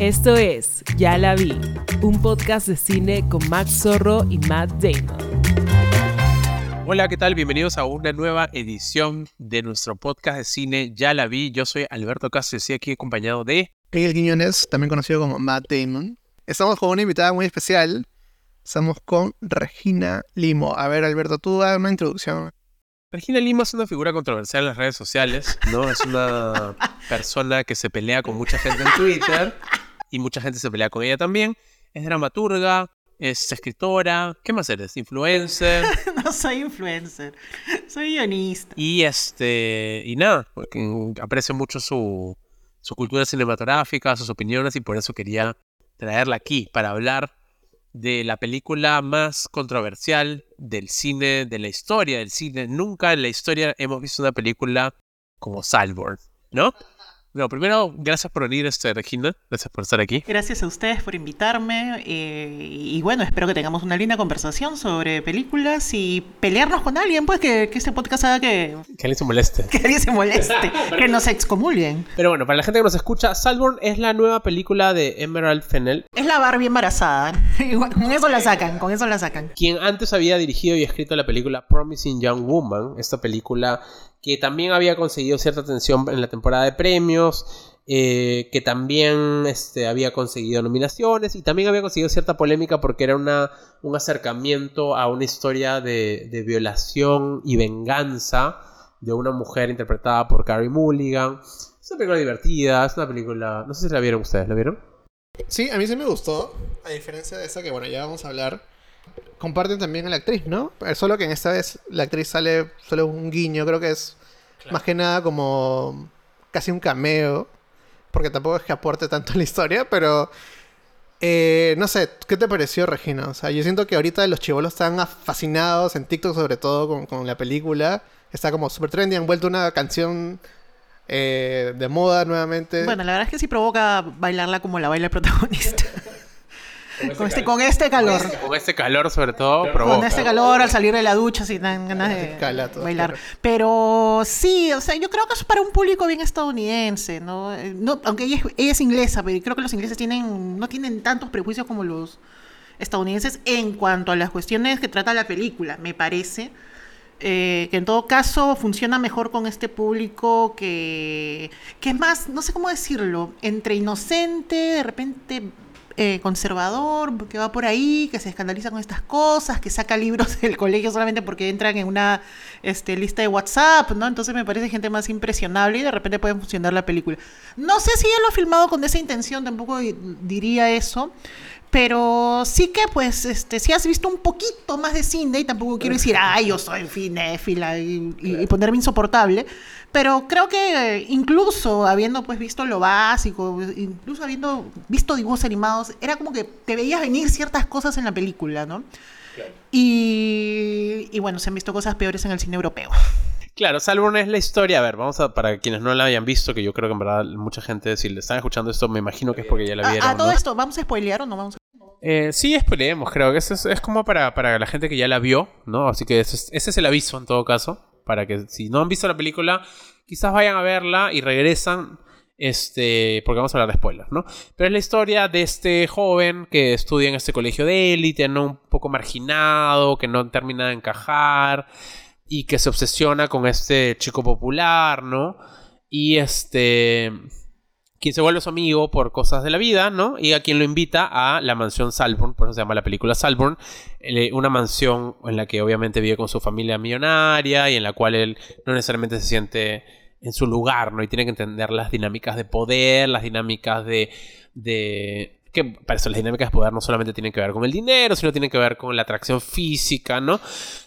Esto es Ya la vi, un podcast de cine con Max Zorro y Matt Damon. Hola, ¿qué tal? Bienvenidos a una nueva edición de nuestro podcast de cine Ya la vi. Yo soy Alberto Castro y estoy aquí acompañado de... Miguel Quiñones, también conocido como Matt Damon. Estamos con una invitada muy especial. Estamos con Regina Limo. A ver, Alberto, tú da una introducción. Regina Lima es una figura controversial en las redes sociales, ¿no? Es una persona que se pelea con mucha gente en Twitter y mucha gente se pelea con ella también. Es dramaturga, es escritora, ¿qué más eres? Influencer. no soy influencer, soy guionista. Y este, y nada, porque aprecio mucho su, su cultura cinematográfica, sus opiniones y por eso quería traerla aquí para hablar de la película más controversial del cine, de la historia del cine. Nunca en la historia hemos visto una película como Salborn, ¿no? Bueno, primero, gracias por venir, este, Regina. Gracias por estar aquí. Gracias a ustedes por invitarme. Eh, y bueno, espero que tengamos una linda conversación sobre películas y pelearnos con alguien, pues que, que este podcast haga que. Que alguien se moleste. Que alguien se moleste. que nos excomulguen. Pero bueno, para la gente que nos escucha, Salborn es la nueva película de Emerald Fennell. Es la Barbie embarazada. con eso la sacan, con eso la sacan. Quien antes había dirigido y escrito la película Promising Young Woman, esta película que también había conseguido cierta atención en la temporada de premios, eh, que también este, había conseguido nominaciones y también había conseguido cierta polémica porque era una, un acercamiento a una historia de, de violación y venganza de una mujer interpretada por Carrie Mulligan. Es una película divertida, es una película... No sé si la vieron ustedes, ¿la vieron? Sí, a mí sí me gustó, a diferencia de esa que, bueno, ya vamos a hablar comparten también a la actriz, ¿no? Solo que en esta vez la actriz sale solo un guiño, creo que es más que nada como casi un cameo, porque tampoco es que aporte tanto a la historia, pero eh, no sé, ¿qué te pareció Regina? O sea, yo siento que ahorita los chivolos están fascinados en TikTok sobre todo con, con la película, está como super trendy, han vuelto una canción eh, de moda nuevamente. Bueno, la verdad es que sí provoca bailarla como la baila el protagonista. Con este, con este calor. Con este calor, sobre todo, Con este calor, al salir de la ducha, si dan ganas de bailar. Pero sí, o sea, yo creo que es para un público bien estadounidense, ¿no? no aunque ella es, ella es inglesa, pero creo que los ingleses tienen, no tienen tantos prejuicios como los estadounidenses en cuanto a las cuestiones que trata la película, me parece. Eh, que en todo caso funciona mejor con este público que, que es más, no sé cómo decirlo, entre inocente, de repente eh, conservador, que va por ahí, que se escandaliza con estas cosas, que saca libros del colegio solamente porque entran en una este, lista de WhatsApp, ¿no? Entonces me parece gente más impresionable y de repente puede funcionar la película. No sé si él lo ha filmado con esa intención, tampoco diría eso. Pero sí que, pues, este, si has visto un poquito más de cine, y tampoco quiero decir, ay, yo soy finéfila y, y, ponerme insoportable, pero creo que incluso habiendo pues visto lo básico, incluso habiendo visto dibujos animados, era como que te veías venir ciertas cosas en la película, ¿no? Y, y bueno, se han visto cosas peores en el cine europeo. Claro, Salborn es la historia. A ver, vamos a, para quienes no la hayan visto, que yo creo que en verdad mucha gente, si le están escuchando esto, me imagino que es porque ya la vieron. A, todo esto, ¿vamos a spoilear o no vamos a.? Eh, sí, spoileemos, creo que es, es como para, para, la gente que ya la vio, ¿no? Así que ese es, ese es el aviso en todo caso. Para que si no han visto la película, quizás vayan a verla y regresan. Este, porque vamos a hablar de spoilers, ¿no? Pero es la historia de este joven que estudia en este colegio de élite, ¿no? Un poco marginado, que no termina de encajar y que se obsesiona con este chico popular, ¿no? Y este quien se vuelve su amigo por cosas de la vida, ¿no? Y a quien lo invita a la mansión Salborn, por eso se llama la película Salborn, eh, una mansión en la que obviamente vive con su familia millonaria y en la cual él no necesariamente se siente en su lugar, ¿no? Y tiene que entender las dinámicas de poder, las dinámicas de... de que para eso las dinámicas de poder no solamente tienen que ver con el dinero, sino tienen que ver con la atracción física, ¿no?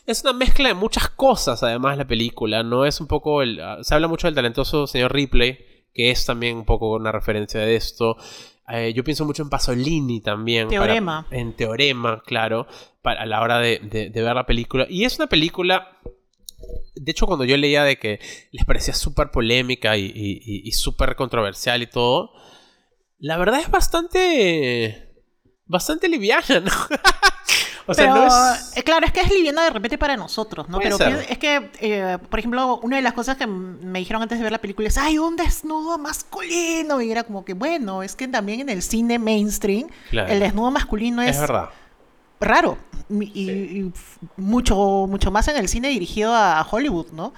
Es una mezcla de muchas cosas, además, la película, ¿no? Es un poco... El, se habla mucho del talentoso señor Ripley, que es también un poco una referencia de esto. Eh, yo pienso mucho en Pasolini también. Teorema. Para, en Teorema, claro, para, a la hora de, de, de, ver la película. Y es una película... De hecho, cuando yo leía de que les parecía súper polémica y, y, y súper controversial y todo, la verdad es bastante... Bastante liviana, ¿no? O sea, Pero, no es... eh, claro, es que es liviana de repente para nosotros, ¿no? Puede Pero ser. es que, eh, por ejemplo, una de las cosas que me dijeron antes de ver la película es, ¡ay, un desnudo masculino! Y era como que, bueno, es que también en el cine mainstream, Claro. el desnudo masculino es, Es verdad. raro. Y, y mucho, mucho más en el cine dirigido a Hollywood, ¿no?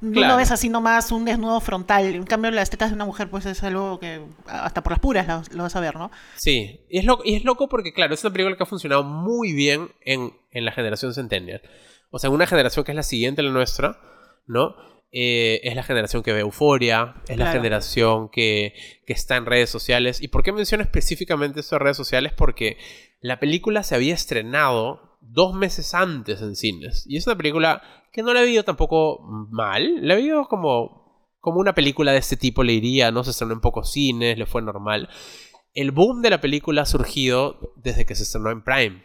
No Claro. ves así nomás un desnudo frontal. En cambio, las tetas de una mujer, pues es algo que hasta por las puras lo, lo vas a ver, ¿no? Sí, y es, loco, y es loco porque, claro, es una película que ha funcionado muy bien en, en la generación Centennial. O sea, en una generación que es la siguiente a la nuestra, ¿no? Eh, es la generación que ve Euforia, es la generación que, que está en redes sociales. ¿Y por qué menciono específicamente esto de redes sociales? Porque la película se había estrenado dos meses antes en cines. Y es una película que no la he visto tampoco mal. La he visto como, como una película de este tipo, le diría, ¿no? Se estrenó en pocos cines, le fue normal el boom de la película ha surgido desde que se estrenó en Prime,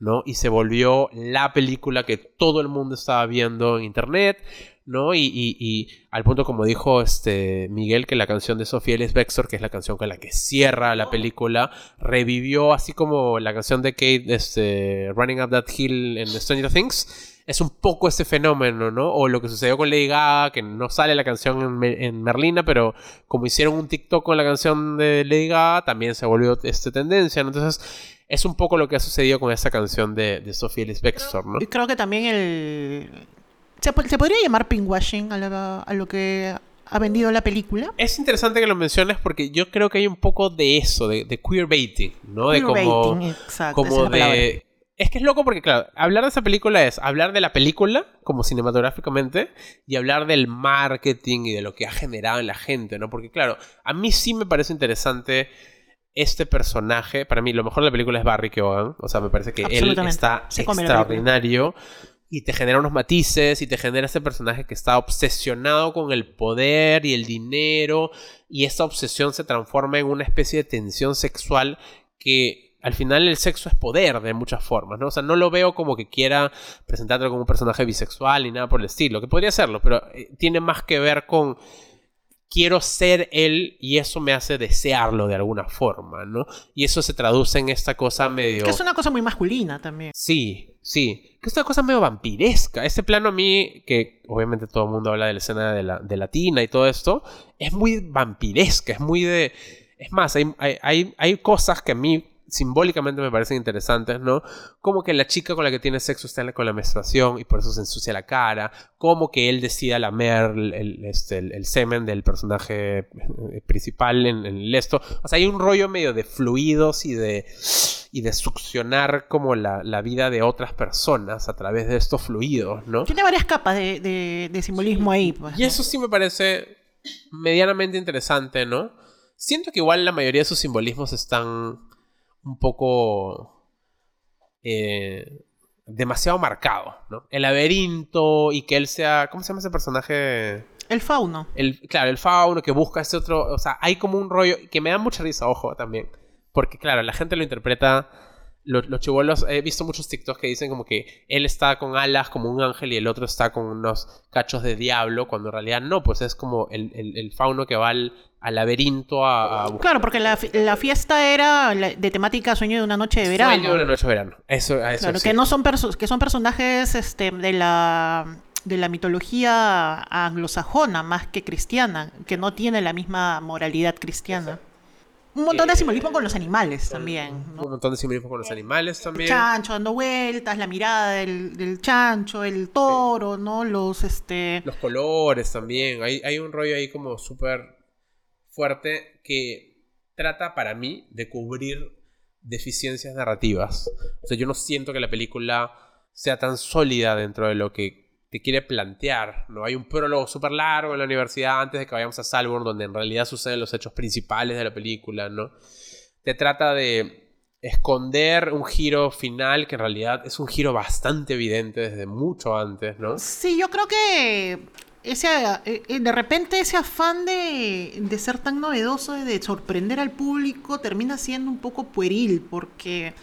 ¿no? Y se volvió la película que todo el mundo estaba viendo en internet, ¿no? Y, y- al punto, como dijo este Miguel, que la canción de Sofía Ellis Bextor, que es la canción con la que cierra la película, revivió así como la canción de Kate, este, Running Up That Hill en Stranger Things. Es un poco ese fenómeno, ¿no? O lo que sucedió con Lady Gaga, que no sale la canción en, en Merlina, pero como hicieron un TikTok con la canción de Lady Gaga, también se volvió este, tendencia, ¿no? Entonces, es un poco lo que ha sucedido con esta canción de, de Sophie Ellis Bextor, ¿no? Y creo que también el... ¿Se, se podría llamar pinkwashing a, la- a lo que ha vendido la película? Es interesante que lo menciones porque yo creo que hay un poco de eso, de, de queerbaiting, ¿no? De como, exacto, como de... Es que es loco porque, claro, hablar de esa película es hablar de la película, como cinematográficamente, y hablar del marketing y de lo que ha generado en la gente, ¿no? Porque, claro, a mí sí me parece interesante este personaje. Para mí, lo mejor de la película es Barry Keoghan. O sea, me parece que él está Se extraordinario. Y te genera unos matices y te genera este personaje que está obsesionado con el poder y el dinero. Y esta obsesión se transforma en una especie de tensión sexual que al final el sexo es poder de muchas formas, ¿no? O sea, no lo veo como que quiera presentártelo como un personaje bisexual ni nada por el estilo, que podría serlo, pero eh, tiene más que ver con quiero ser él y eso me hace desearlo de alguna forma, ¿no? Y eso se traduce en esta cosa medio... Que es una cosa muy masculina también. Sí, sí. Que es una cosa medio vampiresca. Este plano a mí, que obviamente todo el mundo habla de la escena de la, de la tina y todo esto, es muy vampiresca, es muy de... Es más, hay, hay, hay, hay cosas que a mí simbólicamente me parecen interesantes, ¿no? Como que la chica con la que tiene sexo está con la menstruación y por eso se ensucia la cara, como que él decida lamer el, este, el- el semen del personaje eh, principal en, en el esto. O sea, hay un rollo medio de fluidos y de, y de succionar como la, la vida de otras personas a través de estos fluidos, ¿no? Tiene varias capas de, de- de simbolismo ahí. Pues, Y eso sí me parece medianamente interesante, ¿no? Siento que igual la mayoría de sus simbolismos están un poco eh, demasiado marcados, ¿no? El laberinto y que él sea, ¿cómo se llama ese personaje? El fauno. El, claro, el fauno que busca ese otro, o sea, hay como un rollo que me da mucha risa, ojo, también, porque claro, la gente lo interpreta lo- los chivolos, he visto muchos TikToks que dicen como que él está con alas como un ángel y el otro está con unos cachos de diablo, cuando en realidad no, pues es como el, el- el fauno que va al, al laberinto a, Claro, porque la, la fiesta era de temática sueño de una noche de verano. Sueño de una noche de verano. Eso, a eso Claro, sí. que no son que son personajes este, de la de la mitología anglosajona más que cristiana, que no tiene la misma moralidad cristiana. Un montón de simbolismo con los animales también, Un montón de simbolismo con los animales El también. chancho dando vueltas, la mirada del, del chancho, el toro, ¿no? Los este Los colores también. Hay, hay un rollo ahí como súper fuerte que trata para mí de cubrir deficiencias narrativas. O sea, yo no siento que la película sea tan sólida dentro de lo que te quiere plantear. ¿no? Hay un prólogo súper largo en la universidad antes de que vayamos a Salborn, donde en realidad suceden los hechos principales de la película. ¿no? Te trata de esconder un giro final que en realidad es un giro bastante evidente desde mucho antes, ¿no? Sí, yo creo que ese, eh, eh, de repente ese afán de, de ser tan novedoso, de sorprender al público, termina siendo un poco pueril, porque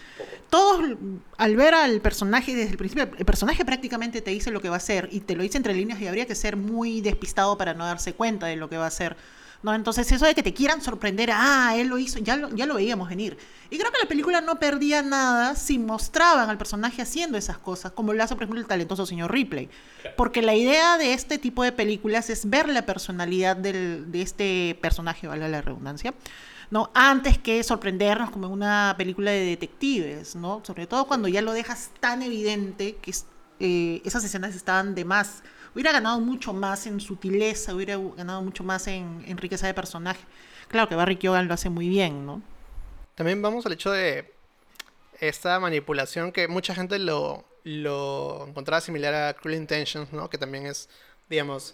todos al ver al personaje desde el principio, el personaje prácticamente te dice lo que va a hacer y te lo dice entre líneas y habría que ser muy despistado para no darse cuenta de lo que va a hacer. ¿no? Entonces eso de que te quieran sorprender, ah, él lo hizo, ya lo, ya lo veíamos venir. Y creo que la película no perdía nada si mostraban al personaje haciendo esas cosas, como lo hace, por ejemplo, el talentoso señor Ripley. Porque la idea de este tipo de películas es ver la personalidad del, de este personaje, vale la redundancia, ¿no? Antes que sorprendernos como en una película de detectives, ¿no? Sobre todo cuando ya lo dejas tan evidente que eh, esas escenas estaban de más hubiera ganado mucho más en sutileza, hubiera ganado mucho más en, riqueza de personaje. Claro que Barry Keoghan lo hace muy bien, ¿no? También vamos al hecho de esta manipulación que mucha gente lo, lo encontraba similar a Cruel Intentions, ¿no? Que también es, digamos,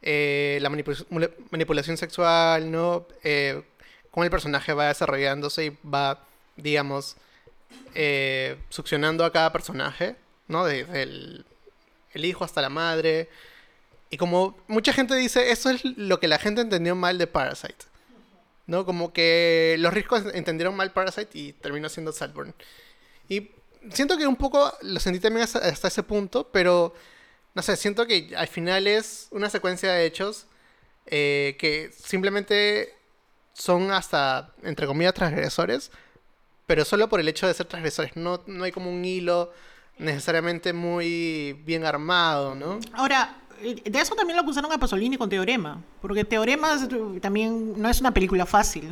eh, la manipulación sexual, ¿no? Eh, cómo el personaje va desarrollándose y va, digamos, eh, succionando a cada personaje, ¿no? Desde el el hijo hasta la madre. Y como mucha gente dice, eso es lo que la gente entendió mal de Parasite. ¿No? Como que los ricos entendieron mal Parasite y terminó siendo Saltburn. Y siento que un poco lo sentí también hasta, ese punto, pero no sé, siento que al final es una secuencia de hechos eh, que simplemente son hasta, entre comillas, transgresores, pero solo por el hecho de ser transgresores. No, no hay como un hilo necesariamente muy bien armado, ¿no? Ahora, de eso también lo acusaron a Pasolini con Teorema, porque Teorema también no es una película fácil.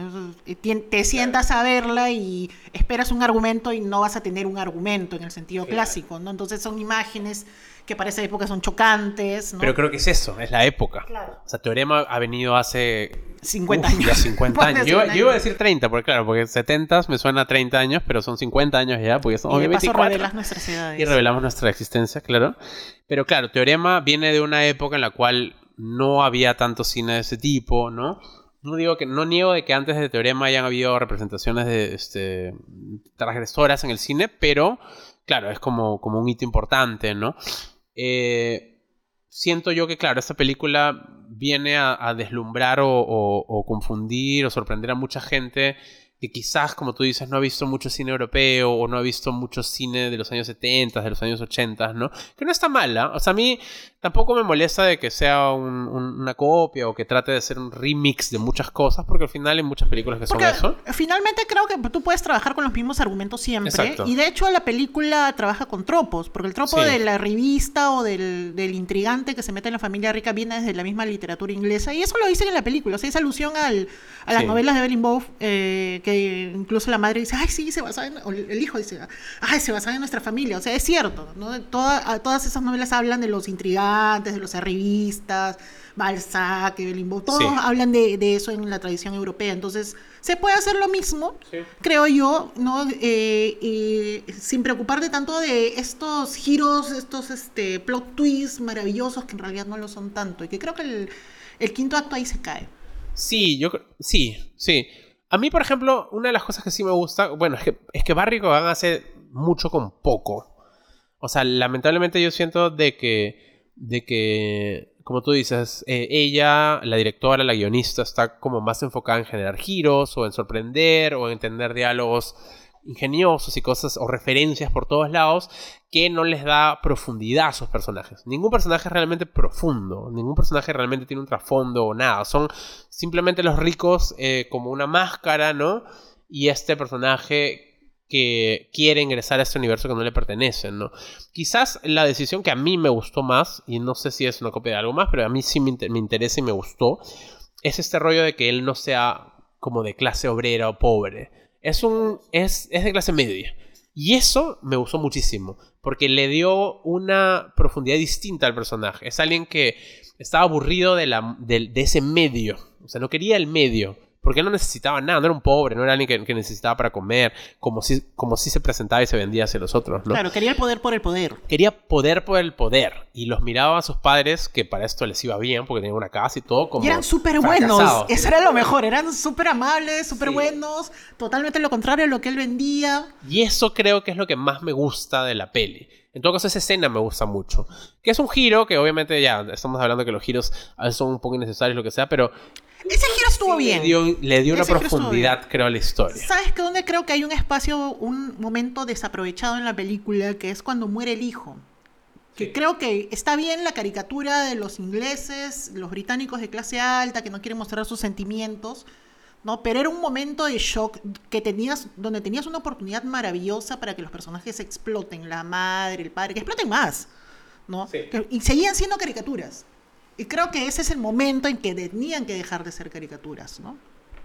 Te sientas a verla y esperas un argumento y no vas a tener un argumento en el sentido clásico, ¿no? Entonces son imágenes que para esa época son chocantes. Pero creo que es eso, es la época. O sea, Teorema ha venido hace 50 años. Ya 50 años. Yo, iba a decir 30, porque claro, porque 70 me suena a 30 años, pero son 50 años ya, porque son y revelas nuestras edades. Y revelamos nuestra existencia, claro. Pero claro, Teorema viene de una época en la cual no había tanto cine de ese tipo, ¿no? No digo que no niego de que antes de Teorema hayan habido representaciones de este, transgresoras en el cine, pero claro, es como, como un hito importante, ¿no? Eh, siento yo que, claro, esta película viene a, deslumbrar o, confundir o sorprender a mucha gente que quizás, como tú dices, no ha visto mucho cine europeo o no ha visto mucho cine de los años 70, de los años 80, ¿no? Que no está mala. O sea, a mí tampoco me molesta de que sea una copia o que trate de ser un remix de muchas cosas, porque al final hay muchas películas que son eso. Finalmente creo que tú puedes trabajar con los mismos argumentos siempre. Y de hecho la película trabaja con tropos, porque el tropo de la revista o del, intrigante que se mete en la familia rica viene desde la misma literatura inglesa. Y eso lo dicen en la película. O sea, esa alusión al, a las novelas de Evelyn Bow, eh, incluso la madre dice, ay, sí, se basa en, o el hijo dice, ay, se basa en nuestra familia. O sea, es cierto, ¿no? todas esas novelas hablan de los intrigantes, de los arribistas, Balzac, Evelyn todos hablan de, eso en la tradición europea. Entonces, se puede hacer lo mismo, creo yo, ¿no? Eh, sin preocuparte tanto de estos giros, estos este, plot twists maravillosos que en realidad no lo son tanto. Y que creo que el, el quinto acto ahí se cae. Sí, yo sí, sí. A mí, por ejemplo, una de las cosas que sí me gusta, bueno, es que, es que Barry Cogan hace mucho con poco. O sea, lamentablemente yo siento de que, de que, como tú dices, eh, ella, la directora, la guionista, está como más enfocada en generar giros o en sorprender o en entender diálogos ingeniosos y cosas o referencias por todos lados que no les da profundidad a sus personajes. Ningún personaje es realmente profundo, ningún personaje realmente tiene un trasfondo o nada. Son simplemente los ricos eh, como una máscara, ¿no? Y este personaje que quiere ingresar a este universo que no le pertenece, ¿no? Quizás la decisión que a mí me gustó más, y no sé si es una copia de algo más, pero a mí sí me, me interesa y me gustó, es este rollo de que él no sea como de clase obrera o pobre es, un, es, es de clase media. Y eso me gustó muchísimo, porque le dio una profundidad distinta al personaje. Es alguien que estaba aburrido de, la, de, de ese medio, o sea, no quería el medio, porque él no necesitaba nada, no era un pobre, no era alguien que, necesitaba para comer, como si, como si se presentaba y se vendía hacia los otros, ¿no? Claro, quería el poder por el poder. Quería poder por el poder. Y los miraba a sus padres, que para esto les iba bien, porque tenían una casa y todo. Como y eran súper buenos. Eso era lo mejor. Eran súper amables, súper buenos. Totalmente lo contrario de lo que él vendía. Y eso creo que es lo que más me gusta de la peli. En todo caso, esa escena me gusta mucho. Que es un giro que obviamente ya estamos hablando que los giros a veces son un poco innecesarios, lo que sea, pero ese giro estuvo bien. Le dio, una profundidad, creo, a la historia. ¿Sabes que dónde creo que hay un espacio, un momento desaprovechado en la película, que es cuando muere el hijo? Que creo que está bien la caricatura de los ingleses, los británicos de clase alta, que no quieren mostrar sus sentimientos, ¿no? Pero era un momento de shock que tenías, donde tenías una oportunidad maravillosa para que los personajes exploten, la madre, el padre, que exploten más, ¿no? Y seguían siendo caricaturas. Y creo que ese es el momento en que tenían que dejar de ser caricaturas, ¿no?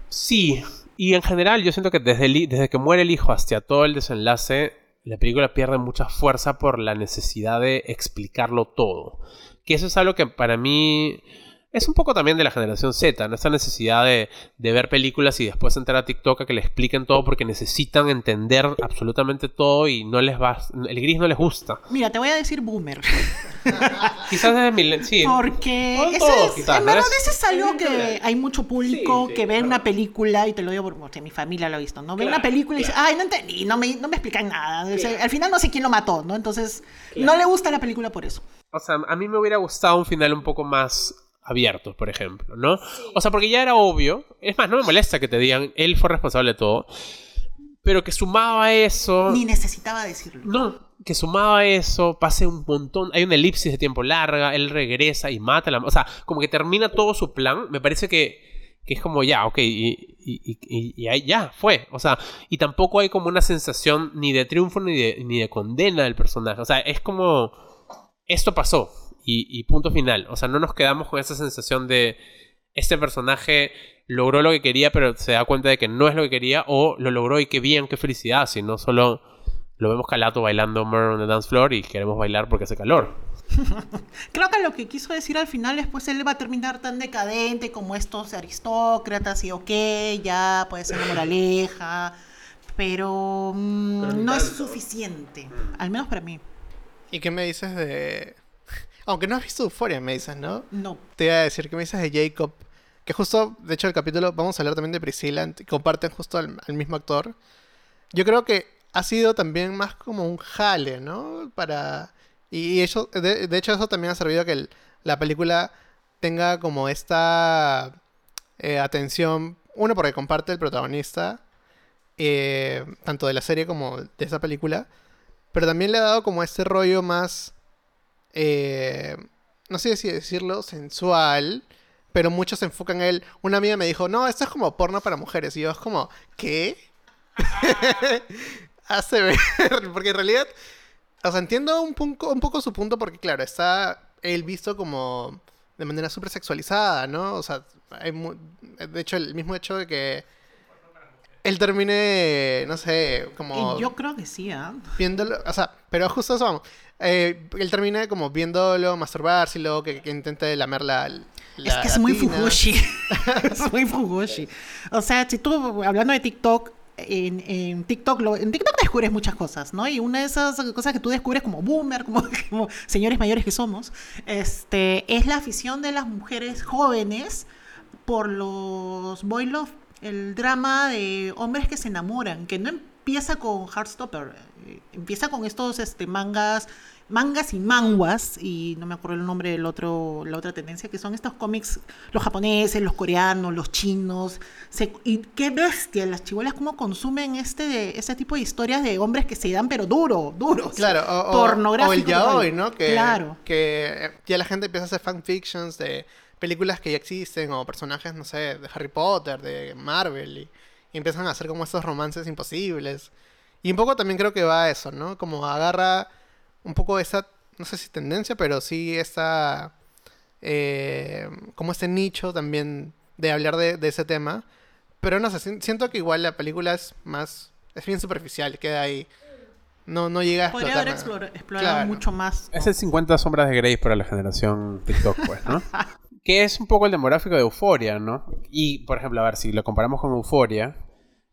Sí, y en general yo siento que desde, desde que muere el hijo hasta todo el desenlace, la película pierde mucha fuerza por la necesidad de explicarlo todo. Que eso es algo que para mí es un poco también de la generación Z, ¿no? Esta necesidad de, ver películas y después entrar a TikTok a que le expliquen todo porque necesitan entender absolutamente todo y no les va. El gris no les gusta. Mira, te voy a decir boomer. quizás desde mi. Sí. Porque. ese es, en verdad, ese es algo que hay mucho público que ve una película, y te lo digo porque mi familia lo ha visto, ¿no? Ve una película y dice, ay, no entendí, no me, no me explican nada. al final no sé quién lo mató, ¿no? Entonces, no le gusta la película por eso. O sea, a mí me hubiera gustado un final un poco más abiertos, por ejemplo, ¿no? O sea, porque ya era obvio, es más, no me molesta que te digan, él fue responsable de todo, pero que sumaba eso... Ni necesitaba decirlo. No, que sumaba eso, pase un montón, hay una elipsis de tiempo larga, él regresa y mata a la... O sea, como que termina todo su plan, me parece que, que es como ya, ok, y, y, ahí ya, fue. O sea, y tampoco hay como una sensación ni de triunfo ni de, ni de condena del personaje. O sea, es como, esto pasó, y, punto final. O sea, no nos quedamos con esa sensación de este personaje logró lo que quería, pero se da cuenta de que no es lo que quería, o lo logró y qué bien, qué felicidad, sino solo lo vemos calato bailando Murder on the Dance Floor y queremos bailar porque hace calor. Creo que lo que quiso decir al final es pues él va a terminar tan decadente como estos aristócratas y ok, ya puede ser una moraleja, pero, mm, no es suficiente, al menos para mí. ¿Y qué me dices de aunque no has visto Euphoria, me dices, ¿no? No. Te iba a decir que me dices de Jacob. Que justo, de hecho, el capítulo, vamos a hablar también de Priscilla, comparten justo al, mismo actor. Yo creo que ha sido también más como un jale, ¿no? Para... Y, eso, de, hecho, eso también ha servido a que la película tenga como esta eh, atención. Uno, porque comparte el protagonista, eh, tanto de la serie como de esa película. Pero también le ha dado como este rollo más eh, no sé si decirlo, sensual, pero muchos se enfocan en él. Una amiga me dijo, no, esto es como porno para mujeres. Y yo es como, ¿qué? Hace ver, porque en realidad, o sea, entiendo un, poco, un poco su punto porque, claro, está él visto como de manera súper sexualizada, ¿no? O sea, hay de hecho, el mismo hecho de que él termine, no sé, como... Yo creo que sí, ¿ah? Viéndolo, o sea, pero justo eso vamos. Eh, él termina como viéndolo masturbarse y luego que, que intente lamer la, Es que es muy fugushi. es muy fugushi. O sea, si tú, hablando de TikTok, en, TikTok en TikTok descubres muchas cosas, ¿no? Y una de esas cosas que tú descubres como boomer, como, como señores mayores que somos, este, es la afición de las mujeres jóvenes por los boy love, el drama de hombres que se enamoran, que no empieza con Heartstopper, eh, empieza con estos este, mangas, mangas y manguas, y no me acuerdo el nombre del otro, la otra tendencia, que son estos cómics, los japoneses, los coreanos, los chinos, y qué bestia, las chivolas cómo consumen este, este tipo de historias de hombres que se dan pero duro, duros. Claro, o, o el yaoi, ¿no? Que, claro. que ya la gente empieza a hacer fanfictions de películas que ya existen, o personajes, no sé, de Harry Potter, de Marvel, y y empiezan a hacer como estos romances imposibles. Y un poco también creo que va a eso, ¿no? Como agarra un poco esa, no sé si tendencia, pero sí esa, eh, como este nicho también de hablar de, ese tema. Pero no sé, siento que igual la película es más, es bien superficial, queda ahí. No, no llega a Podría haber explorado mucho más. Es el 50 sombras de Grey para la generación TikTok, pues, ¿no? que es un poco el demográfico de Euforia, ¿no? Y, por ejemplo, a ver, si lo comparamos con Euforia,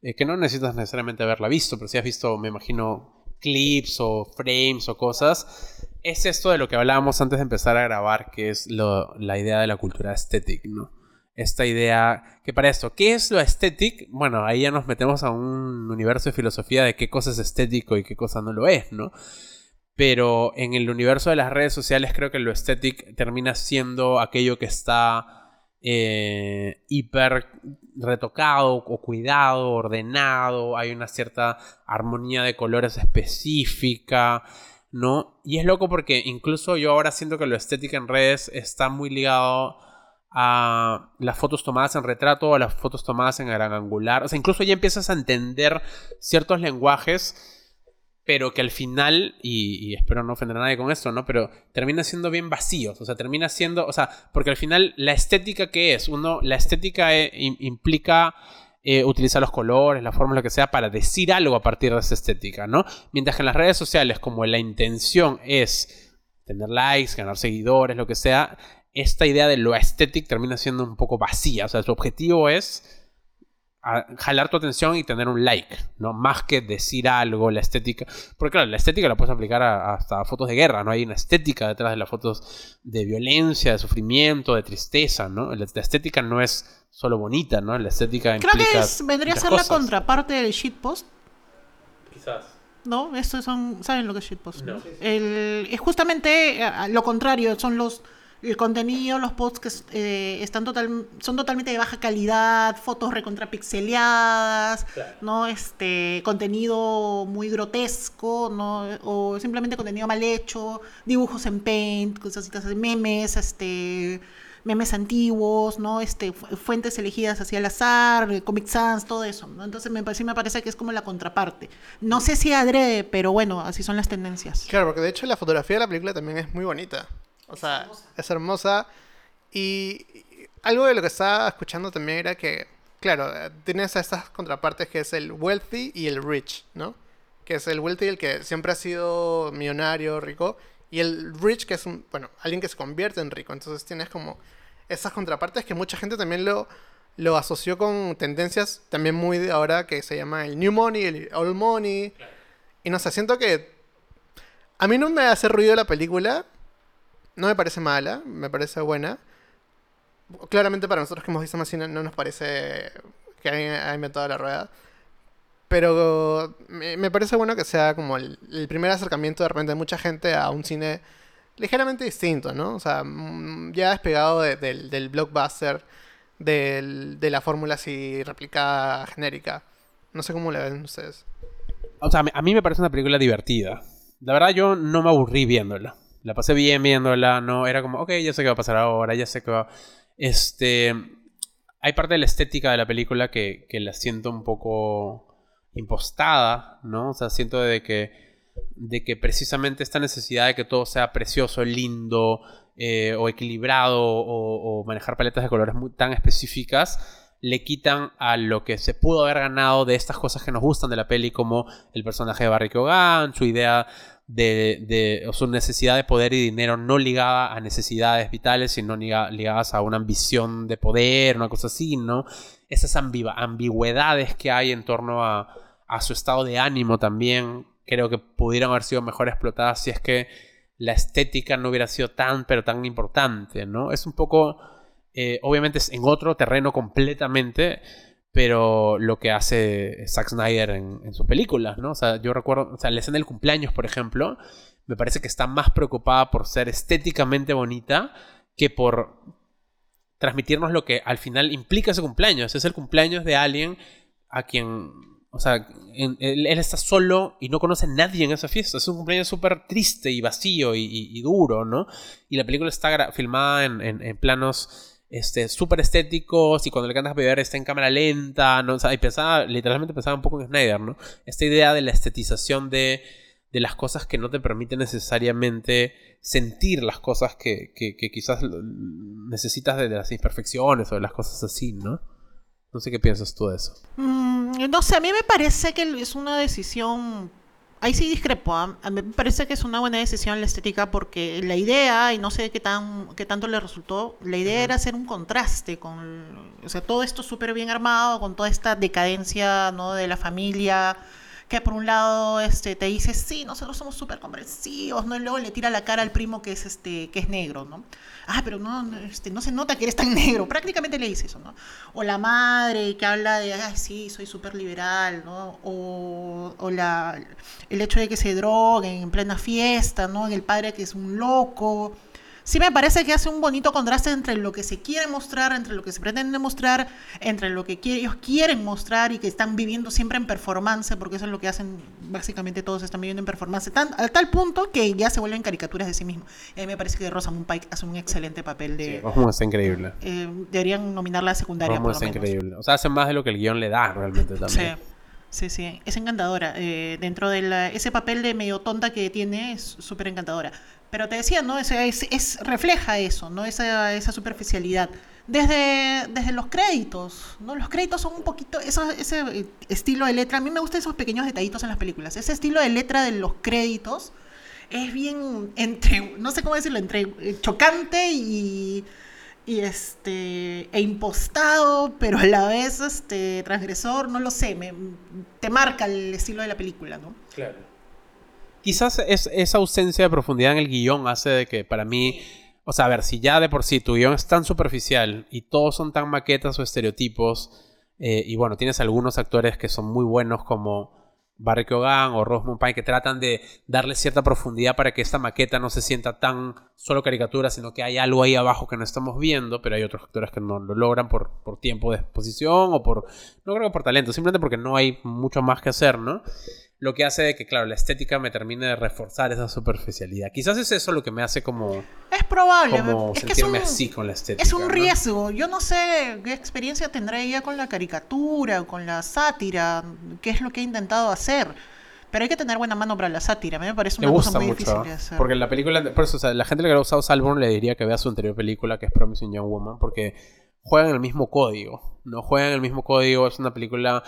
eh, que no necesitas necesariamente haberla visto, pero si has visto, me imagino, clips o frames o cosas, es esto de lo que hablábamos antes de empezar a grabar, que es la idea de la cultura estética, ¿no? Esta idea, que para esto, ¿qué es lo estético? Bueno, ahí ya nos metemos a un universo de filosofía de qué cosa es estético y qué cosa no lo es, ¿no? Pero en el universo de las redes sociales creo que lo estético termina siendo aquello que está eh, hiper retocado o cuidado, ordenado, hay una cierta armonía de colores específica, ¿no? Y es loco porque incluso yo ahora siento que lo estética en redes está muy ligado a las fotos tomadas en retrato, a las fotos tomadas en gran angular. O sea, incluso ya empiezas a entender ciertos lenguajes pero que al final, y, espero no ofender a nadie con esto, ¿no? Pero termina siendo bien vacíos, o sea, termina siendo, o sea, porque al final la estética que es, uno, la estética eh, implica eh, utilizar los colores, la forma, lo que sea, para decir algo a partir de esa estética, ¿no? Mientras que en las redes sociales, como la intención es tener likes, ganar seguidores, lo que sea, esta idea de lo estético termina siendo un poco vacía, o sea, su objetivo es jalar tu atención y tener un like, ¿no? Más que decir algo, la estética. Porque claro, la estética la puedes aplicar a, hasta fotos de guerra, ¿no? Hay una estética detrás de las fotos de violencia, de sufrimiento, de tristeza, ¿no? La, estética no es solo bonita, ¿no? La estética Creo que vendría a ser la contraparte del shitpost. Quizás. ¿No? Estos son... ¿Saben lo que es shitpost? No. es justamente eh, lo contrario, son los el contenido, los posts que eh, están total, son totalmente de baja calidad, fotos recontrapixeleadas, ¿no? Este, contenido muy grotesco, ¿no? O simplemente contenido mal hecho, dibujos en paint, cosas así, memes, este memes antiguos, ¿no? Este, fuentes elegidas hacia el azar, Comic Sans, todo eso, ¿no? Entonces me, sí me parece que es como la contraparte. No sé si adrede, pero bueno, así son las tendencias. Claro, porque de hecho la fotografía de la película también es muy bonita. O sea, es hermosa. Y algo de lo que estaba escuchando también era que, claro, tienes a estas contrapartes que es el wealthy y el rich, ¿no? Que es el wealthy el que siempre ha sido millonario, rico, y el rich que es un, bueno, alguien que se convierte en rico. Entonces tienes como esas contrapartes que mucha gente también lo, lo asoció con tendencias también muy de ahora que se llama el new money, el old money. Y no sé, siento que a mí no me hace ruido la película, no me parece mala, me parece buena. Claramente para nosotros que hemos visto más cine no nos parece que haya inventado la rueda. Pero me, parece bueno que sea como el, primer acercamiento de repente de mucha gente a un cine ligeramente distinto, ¿no? O sea, mm, ya despegado del, blockbuster, de la fórmula así replicada genérica. No sé cómo la ven ustedes. O sea, a mí me parece una película divertida. La verdad yo no me aburrí viéndola. La pasé bien viéndola, no, era como, ok, ya sé qué va a pasar ahora, ya sé qué va... Este... Hay parte de la estética de la película que, que la siento un poco impostada, ¿no? O sea, siento de que, de que precisamente esta necesidad de que todo sea precioso, lindo, eh, o equilibrado, o, manejar paletas de colores tan específicas, le quitan a lo que se pudo haber ganado de estas cosas que nos gustan de la peli, como el personaje de Barry Keoghan, su idea de, su necesidad de poder y dinero no ligada a necesidades vitales, sino ligadas a una ambición de poder, una cosa así, ¿no? Esas ambigüedades que hay en torno a, su estado de ánimo también, creo que pudieran haber sido mejor explotadas si es que la estética no hubiera sido tan, pero tan importante, ¿no? Es un poco, eh, obviamente es en otro terreno completamente, pero lo que hace Zack Snyder en, sus películas, ¿no? O sea, yo recuerdo, o sea, la escena del cumpleaños, por ejemplo, me parece que está más preocupada por ser estéticamente bonita que por transmitirnos lo que al final implica ese cumpleaños. Es el cumpleaños de alguien a quien, o sea, él, está solo y no conoce a nadie en esa fiesta. Es un cumpleaños súper triste y vacío y, duro, ¿no? Y la película está filmada en planos este, súper estéticos y cuando le cantas a beber está en cámara lenta, ¿no? y pensaba, literalmente pensaba un poco en Snyder, ¿no? Esta idea de la estetización de, de las cosas que no te permiten necesariamente sentir las cosas que, que, quizás necesitas de, las imperfecciones o de las cosas así, ¿no? No sé qué piensas tú de eso. Mm, no sé, a mí me parece que es una decisión ahí sí discrepo. ¿ah? A mí me parece que es una buena decisión la estética porque la idea, y no sé qué, tan, qué tanto le resultó, la idea era hacer un contraste con, o sea, todo esto súper bien armado, con toda esta decadencia, ¿no? De la familia, que por un lado este, te dice, sí, nosotros somos súper comprensivos, ¿no? Y luego le tira la cara al primo que es, este, que es negro, ¿no? Ah, pero no, este, no se nota que eres tan negro. Prácticamente le dice eso, ¿no? O la madre que habla de, ay, sí, soy súper liberal, ¿no? O, o la, el hecho de que se droguen en plena fiesta, ¿no? El padre que es un loco. Sí me parece que hace un bonito contraste entre lo que se quiere mostrar, entre lo que se pretende mostrar, entre lo que ellos quieren mostrar y que están viviendo siempre en performance, porque eso es lo que hacen, básicamente todos están viviendo en performance, tan, a tal punto que ya se vuelven caricaturas de sí mismos. A mí me parece que Rosamund Pike hace un excelente papel de... Sí, está increíble. Eh, deberían nominarla a secundaria. Rosamund está increíble. O sea, hace más de lo que el guion le da realmente también. Sí. Sí, sí, es encantadora. Eh, dentro de ese papel de medio tonta que tiene, es súper encantadora. Pero te decía, ¿no? Es, es, refleja eso, ¿no? Esa, esa superficialidad. Desde, desde los créditos, ¿no? Los créditos son un poquito, ese estilo de letra, a mí me gustan esos pequeños detallitos en las películas. Ese estilo de letra de los créditos es bien entre, no sé cómo decirlo, entre eh, chocante y, y este e impostado, pero a la vez este transgresor, no lo sé, me, te marca el estilo de la película, ¿no? Claro. Quizás es, esa ausencia de profundidad en el guion hace de que para mí, o sea, a ver, si ya de por sí tu guion es tan superficial y todos son tan maquetas o estereotipos, eh, y bueno, tienes algunos actores que son muy buenos como Barry Keoghan o Rosamund Pine que tratan de darle cierta profundidad para que esta maqueta no se sienta tan solo caricatura, sino que hay algo ahí abajo que no estamos viendo, pero hay otros actores que no lo logran por, por tiempo de exposición o por, no creo que por talento, simplemente porque no hay mucho más que hacer, ¿no? Lo que hace que, claro, la estética me termine de reforzar esa superficialidad. Quizás es eso lo que me hace como... Es probable. Como sentirme así con la estética. Es un riesgo. Yo no sé qué experiencia tendrá ella con la caricatura, con la sátira, qué es lo que ha intentado hacer. Pero hay que tener buena mano para la sátira. A mí me parece una cosa muy difícil de hacer. Porque la película... Por eso, o sea, la gente que ha usado Salborn le diría que vea su anterior película, que es Promising Young Woman, porque juegan el mismo código. No juegan el mismo código. Es una película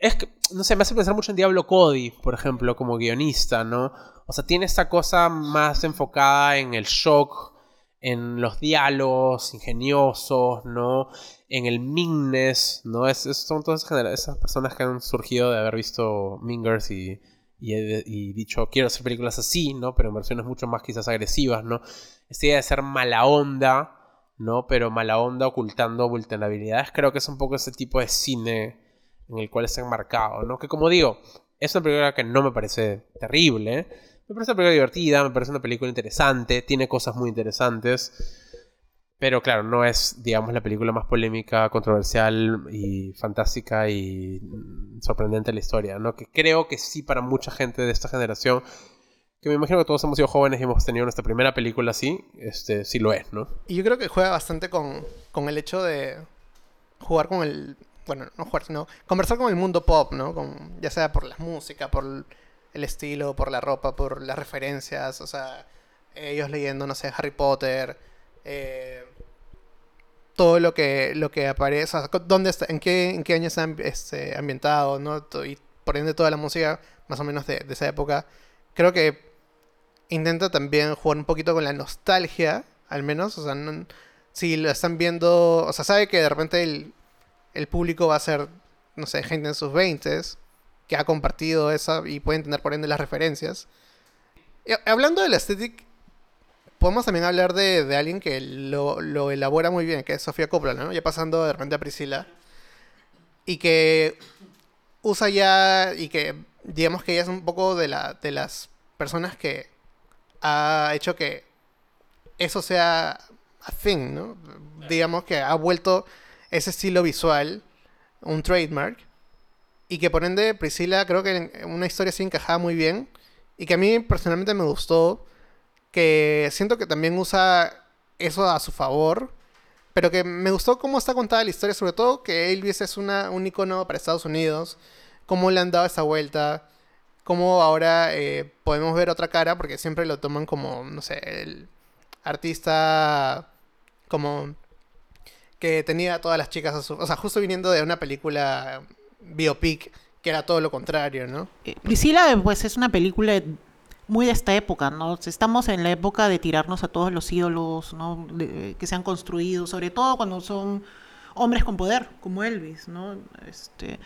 es que, no sé, me hace pensar mucho en Diablo Cody, por ejemplo, como guionista, ¿no? O sea, tiene esta cosa más enfocada en el shock, en los diálogos ingeniosos, ¿no? En el meanness, ¿no? Es, son todas esas personas que han surgido de haber visto Mingers y, y, dicho, quiero hacer películas así, ¿no? Pero en versiones mucho más quizás agresivas, ¿no? Esta idea de ser mala onda, ¿no? Pero mala onda ocultando vulnerabilidades, creo que es un poco ese tipo de cine en el cual está enmarcado, ¿no? Que como digo, es una película que no me parece terrible, me parece una película divertida, me parece una película interesante, tiene cosas muy interesantes, pero claro, no es, digamos, la película más polémica, controversial y fantástica y sorprendente de la historia, ¿no? Que creo que sí para mucha gente de esta generación, que me imagino que todos hemos sido jóvenes y hemos tenido nuestra primera película así, este, sí lo es, ¿no? Y yo creo que juega bastante con, con el hecho de jugar con el bueno, no jugar, sino conversar con el mundo pop, ¿no? Con, ya sea por la música, por el estilo, por la ropa, por las referencias, o sea, ellos leyendo, no sé, Harry Potter, eh, todo lo que, lo que aparece, o sea, ¿dónde está, en, qué, en qué año está este, ambientado, ¿no? Y por ende toda la música, más o menos de, esa época, creo que intenta también jugar un poquito con la nostalgia, al menos, o sea, si lo están viendo, o sea, sabe que de repente el, el público va a ser, no sé, gente en sus 20 que ha compartido esa y puede entender por ende las referencias. hablando de la estética, podemos también hablar de, alguien que lo, elabora muy bien, que es Sofía Coppola, ¿no? Ya pasando de repente a Priscila. Y que usa ya, y que digamos que ella es un poco de, la, de las personas que ha hecho que eso sea a thing, ¿no? Digamos que ha vuelto ese estilo visual, un trademark, y que por ende Priscila creo que una historia así encajaba muy bien, y que a mí personalmente me gustó, que siento que también usa eso a su favor, pero que me gustó cómo está contada la historia, sobre todo que Elvis es una, un icono para Estados Unidos, cómo le han dado esa vuelta, cómo ahora eh, podemos ver otra cara, porque siempre lo toman como, no sé, el artista como que tenía a todas las chicas a su... O sea, justo viniendo de una película biopic, que era todo lo contrario, ¿no? Eh, Priscila, pues es una película muy de esta época, ¿no? Estamos en la época de tirarnos a todos los ídolos, ¿no? que se han construido, sobre todo cuando son hombres con poder, como Elvis, ¿no? Este,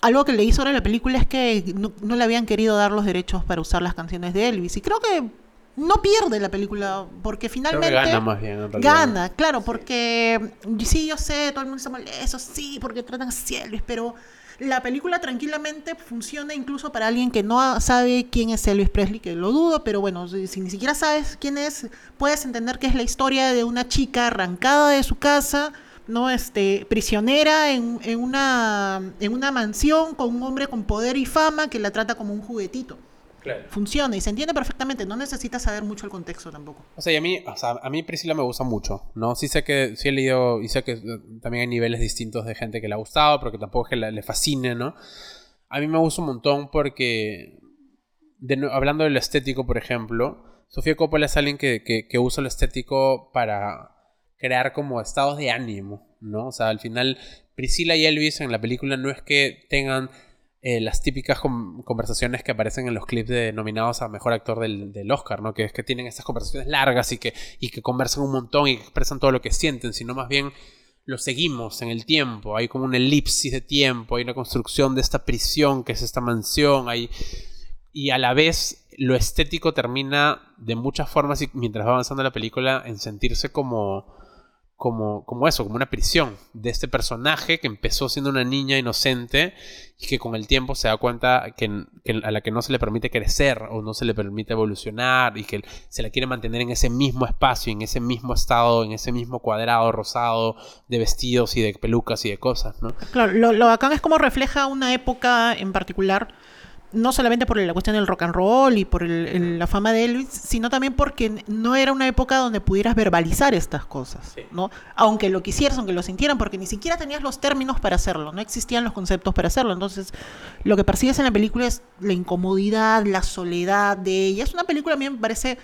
algo que leí sobre la película es que no, no, le habían querido dar los derechos para usar las canciones de Elvis. Y creo que no pierde la película, porque finalmente... gana más bien, Gana, claro, porque sí, yo sé, todo el mundo está molesto, sí, porque tratan a Elvis, pero la película tranquilamente funciona incluso para alguien que no sabe quién es Elvis Presley, que lo dudo, pero bueno, si, ni siquiera sabes quién es, puedes entender que es la historia de una chica arrancada de su casa, no este prisionera en, en, una en una mansión con un hombre con poder y fama que la trata como un juguetito funciona y se entiende perfectamente. No necesitas saber mucho el contexto tampoco. O sea, y a mí, o sea, a mí Priscila me gusta mucho, ¿no? Sí sé que, sí he leído y sé que eh, también hay niveles distintos de gente que le ha gustado, pero que tampoco es que le fascine, ¿no? A mí me gusta un montón porque, hablando de lo estético, por ejemplo, Sofía Coppola es alguien que, que, que usa lo estético para crear como estados de ánimo, ¿no? O sea, al final, Priscila y Elvis en la película no es que tengan eh, las típicas conversaciones que aparecen en los clips de nominados a mejor actor del, Oscar, ¿no? Que es que tienen estas conversaciones largas y que, y que conversan un montón y que expresan todo lo que sienten, sino más bien lo seguimos en el tiempo. Hay como una elipsis de tiempo, hay una construcción de esta prisión que es esta mansión, hay... y a la vez lo estético termina de muchas formas y mientras va avanzando la película en sentirse como como, como eso, como una prisión de este personaje que empezó siendo una niña inocente y que con el tiempo se da cuenta que, a la que no se le permite crecer o no se le permite evolucionar y que se la quiere mantener en ese mismo espacio, en ese mismo estado, en ese mismo cuadrado rosado de vestidos y de pelucas y de cosas, ¿no? Claro, lo, lo bacán es como refleja una época en particular no solamente por la cuestión del rock and roll y por la fama de Elvis, sino también porque no era una época donde pudieras verbalizar estas cosas, ¿no? Aunque lo quisieras, aunque lo sintieran, porque ni siquiera tenías los términos para hacerlo, no existían los conceptos para hacerlo. Entonces, lo que percibes en la película es la incomodidad, la soledad de ella. Es una película, a mí me parece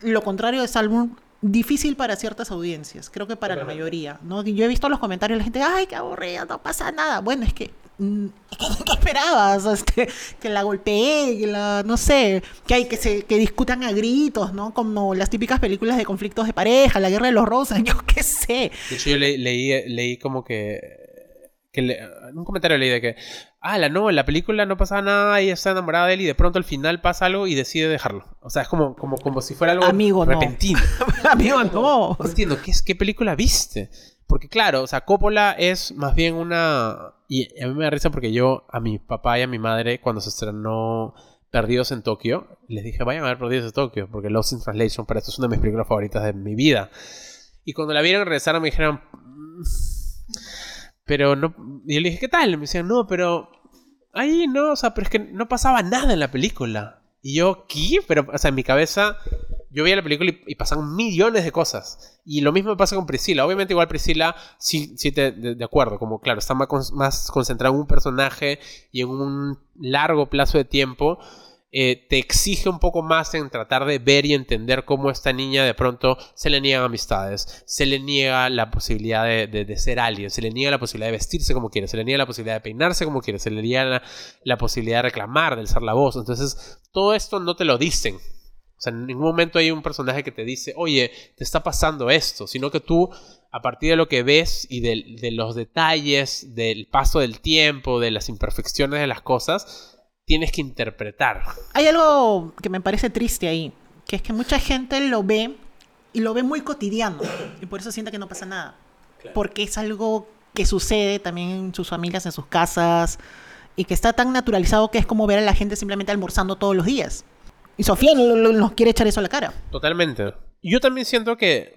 lo contrario de álbum difícil para ciertas audiencias, creo que para la mayoría, ¿no? Yo he visto los comentarios de la gente, ay, qué aburrida, no pasa nada. Bueno, es que ¿Qué esperabas? Este, que la golpee, que la, no sé, que hay que se que discutan a gritos, ¿no? Como las típicas películas de conflictos de pareja, la guerra de los rosas, yo qué sé. De hecho, yo leí, leí como que, que un comentario leí de que, ah, la no, en la película no pasaba nada, y está enamorada de él y de pronto al final pasa algo y decide dejarlo. O sea, es como, como, como si fuera algo Amigo, repentino. Amigo, no. No entiendo, ¿qué, ¿qué película viste? Porque claro, o sea, Coppola es más bien una... Y a mí me da risa porque yo a mi papá y a mi madre cuando se estrenó Perdidos en Tokio, les dije, vayan a ver Perdidos en Tokio, porque Lost in Translation para esto es una de mis películas favoritas de mi vida. Y cuando la vieron regresaron me dijeron... Mm, pero no... Y yo le dije, ¿qué tal? Me decían, no, pero... Ahí no, o sea, pero es que no pasaba nada en la película. Y yo, ¿qué? Pero, o sea, en mi cabeza yo veía la película y, pasan millones de cosas. Y lo mismo pasa con Priscila. Obviamente igual Priscila sí, sí te, de, acuerdo, como claro, está más, más concentrado en un personaje y en un largo plazo de tiempo. Eh, te exige un poco más en tratar de ver y entender cómo esta niña de pronto se le niegan amistades, se le niega la posibilidad de, ser alguien, se le niega la posibilidad de vestirse como quiere, se le niega la posibilidad de peinarse como quiere, se le niega la, la posibilidad de reclamar, de ser la voz. Entonces, todo esto no te lo dicen o sea, en ningún momento hay un personaje que te dice, oye, te está pasando esto, sino que tú, a partir de lo que ves y de, los detalles, del paso del tiempo, de las imperfecciones de las cosas, tienes que interpretar. Hay algo que me parece triste ahí, que es que mucha gente lo ve y lo ve muy cotidiano y por eso siente que no pasa nada. Porque es algo que sucede también en sus familias, en sus casas, y que está tan naturalizado que es como ver a la gente simplemente almorzando todos los días. Y Sofía nos quiere echar eso a la cara. Totalmente. Yo también siento que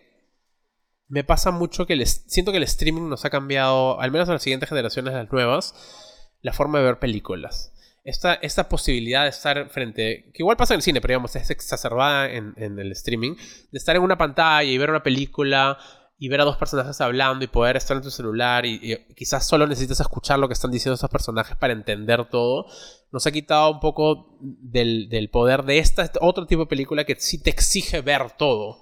me pasa mucho que siento que el streaming nos ha cambiado, al menos a las siguientes generaciones, las nuevas, la forma de ver películas. Esta, esta posibilidad de estar frente, que igual pasa en el cine, pero digamos, es exacerbada en el streaming, de estar en una pantalla y ver una película y ver a dos personajes hablando y poder estar en tu celular y, quizás solo necesitas escuchar lo que están diciendo esos personajes para entender todo, nos ha quitado un poco del, del poder de esta otro tipo de película que sí te exige ver todo.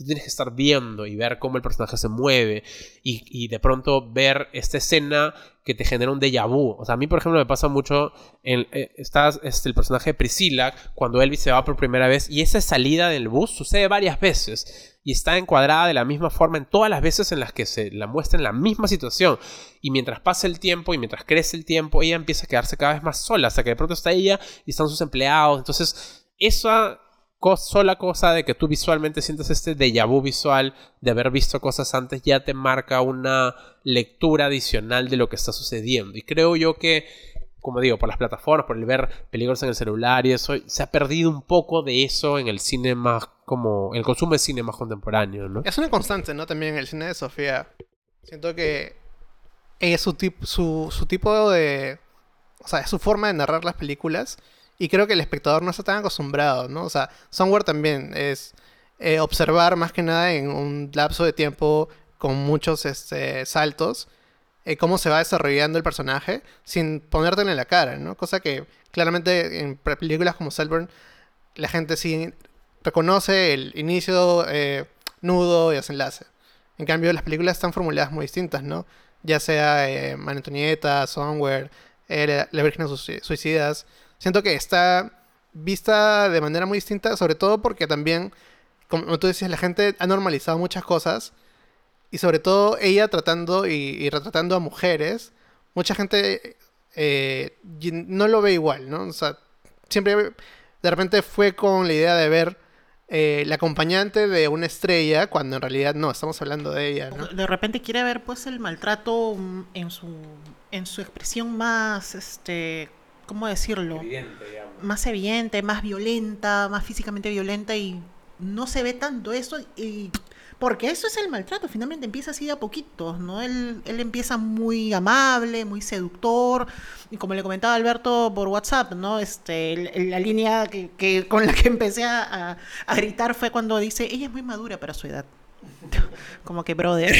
Tú tienes que estar viendo y ver cómo el personaje se mueve y, de pronto ver esta escena que te genera un déjà vu. O sea, a mí, por ejemplo, me pasa mucho. Eh, está este, el personaje de Priscilla cuando Elvis se va por primera vez y esa salida del bus sucede varias veces y está encuadrada de la misma forma en todas las veces en las que se la muestra en la misma situación. Y mientras pasa el tiempo y mientras crece el tiempo, ella empieza a quedarse cada vez más sola, hasta que de pronto está ella y están sus empleados. Entonces, esa sola cosa de que tú visualmente sientas este déjà vu visual de haber visto cosas antes ya te marca una lectura adicional de lo que está sucediendo. Y creo yo que, como digo, por las plataformas, por el ver películas en el celular y eso, se ha perdido un poco de eso en el cine más como el consumo de cine más contemporáneo, ¿no? Es una constante, ¿no? También el cine de Sofía. Siento que es su, su, su tipo de... O sea, es su forma de narrar las películas y creo que el espectador no está tan acostumbrado, ¿no? O sea, Somewhere también es eh, observar más que nada en un lapso de tiempo con muchos este, saltos eh, cómo se va desarrollando el personaje sin ponértelo en la cara, ¿no? Cosa que claramente en películas como Salburn la gente sí reconoce el inicio, eh, nudo y desenlace. En cambio, las películas están formuladas muy distintas, ¿no? Ya sea eh, Manetonieta, Somewhere, eh, La Virgen Suicidas siento que está vista de manera muy distinta, sobre todo porque también, como tú decías, la gente ha normalizado muchas cosas y sobre todo ella tratando y, retratando a mujeres, mucha gente eh, no lo ve igual, ¿no? O sea, siempre de repente fue con la idea de ver eh, la acompañante de una estrella, cuando en realidad no, estamos hablando de ella, ¿no? De repente quiere ver pues el maltrato en su, en su expresión más este ¿cómo decirlo? Más evidente, más violenta, más físicamente violenta y no se ve tanto eso y porque eso es el maltrato, finalmente empieza así de a poquitos, ¿no? Él, él empieza muy amable, muy seductor, y como le comentaba Alberto por WhatsApp, ¿no? Este, la línea que, con la que empecé a, a, gritar fue cuando dice, ella es muy madura para su edad. como que brother,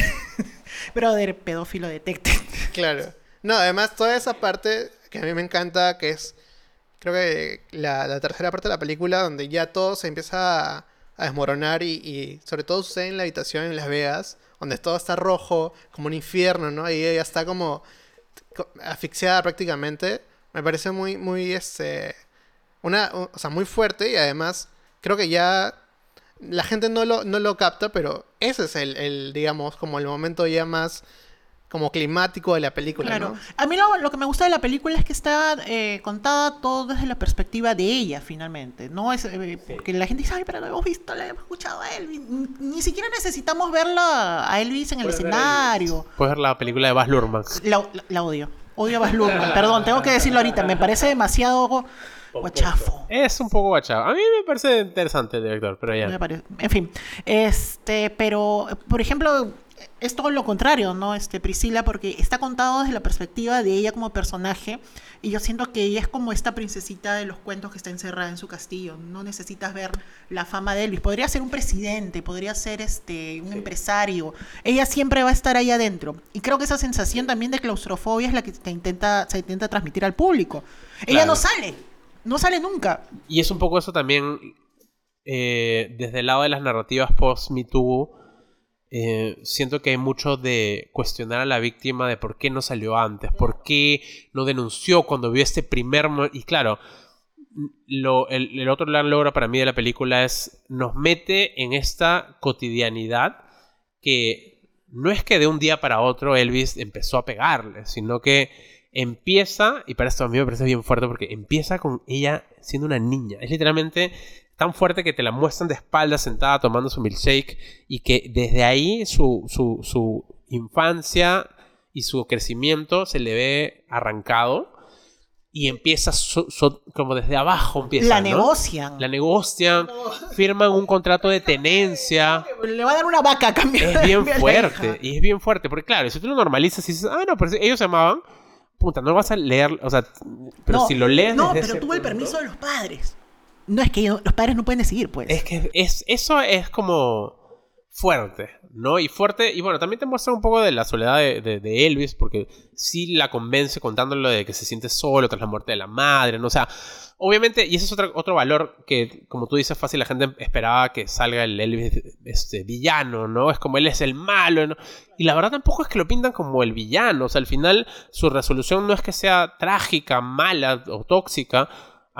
brother, pedófilo detected. Claro. No, además toda esa parte que a mí me encanta, que es, creo que la, tercera parte de la película, donde ya todo se empieza a, desmoronar y, sobre todo sucede en la habitación en Las Vegas, donde todo está rojo, como un infierno, ¿no? Y ella está como asfixiada prácticamente. Me parece muy, muy, este, una, o sea, muy fuerte y además creo que ya la gente no lo, no lo capta, pero ese es el, el, digamos, como el momento ya más como climático de la película, claro. A mí lo, que me gusta de la película es que está eh, contada todo desde la perspectiva de ella, finalmente. No es eh, porque la gente dice, ay, pero no hemos visto, la hemos escuchado a Elvis. Ni, siquiera necesitamos verla a Elvis en el escenario. Puedes ver la película de Baz Luhrmann. La, odio. Odio a Baz Luhrmann. Perdón, tengo que decirlo ahorita. Me parece demasiado guachafo. Es un poco guachafo. A mí me parece interesante el director, pero ya. En fin. Este, pero, por ejemplo es todo lo contrario, ¿no? Este, Priscila, porque está contado desde la perspectiva de ella como personaje. Y yo siento que ella es como esta princesita de los cuentos que está encerrada en su castillo. No necesitas ver la fama de Elvis. Podría ser un presidente, podría ser este, un empresario. Ella siempre va a estar ahí adentro. Y creo que esa sensación también de claustrofobia es la que te intenta, se intenta transmitir al público. Ella no sale. No sale nunca. Y es un poco eso también eh, desde el lado de las narrativas post-Me Too eh, siento que hay mucho de cuestionar a la víctima de por qué no salió antes, por qué no denunció cuando vio este primer... Y claro, lo, el, otro gran logro para mí de la película es nos mete en esta cotidianidad que no es que de un día para otro Elvis empezó a pegarle, sino que empieza, y para esto a mí me parece bien fuerte porque empieza con ella siendo una niña. Es literalmente tan fuerte que te la muestran de espalda sentada tomando su milkshake y que desde ahí su, su, infancia y su crecimiento se le ve arrancado y empieza como desde abajo empieza, la negocian. La negocian firman un contrato de tenencia. Le va a dar una vaca a cambio es bien fuerte y es bien fuerte porque claro si tú lo normalizas y dices ah no pero ellos se amaban puta no vas a leer o sea pero si lo lees no pero tuvo el permiso de los padres no es que los padres no pueden decidir, pues. Es que es, eso es como fuerte, ¿no? Y fuerte, y bueno, también te muestra un poco de la soledad de, Elvis, porque sí la convence contándolo de que se siente solo tras la muerte de la madre, ¿no? O sea, obviamente, y ese es otro, otro valor que, como tú dices, fácil, la gente esperaba que salga el Elvis este, villano, ¿no? Es como él es el malo, ¿no? Y la verdad tampoco es que lo pintan como el villano, o sea, al final su resolución no es que sea trágica, mala o tóxica,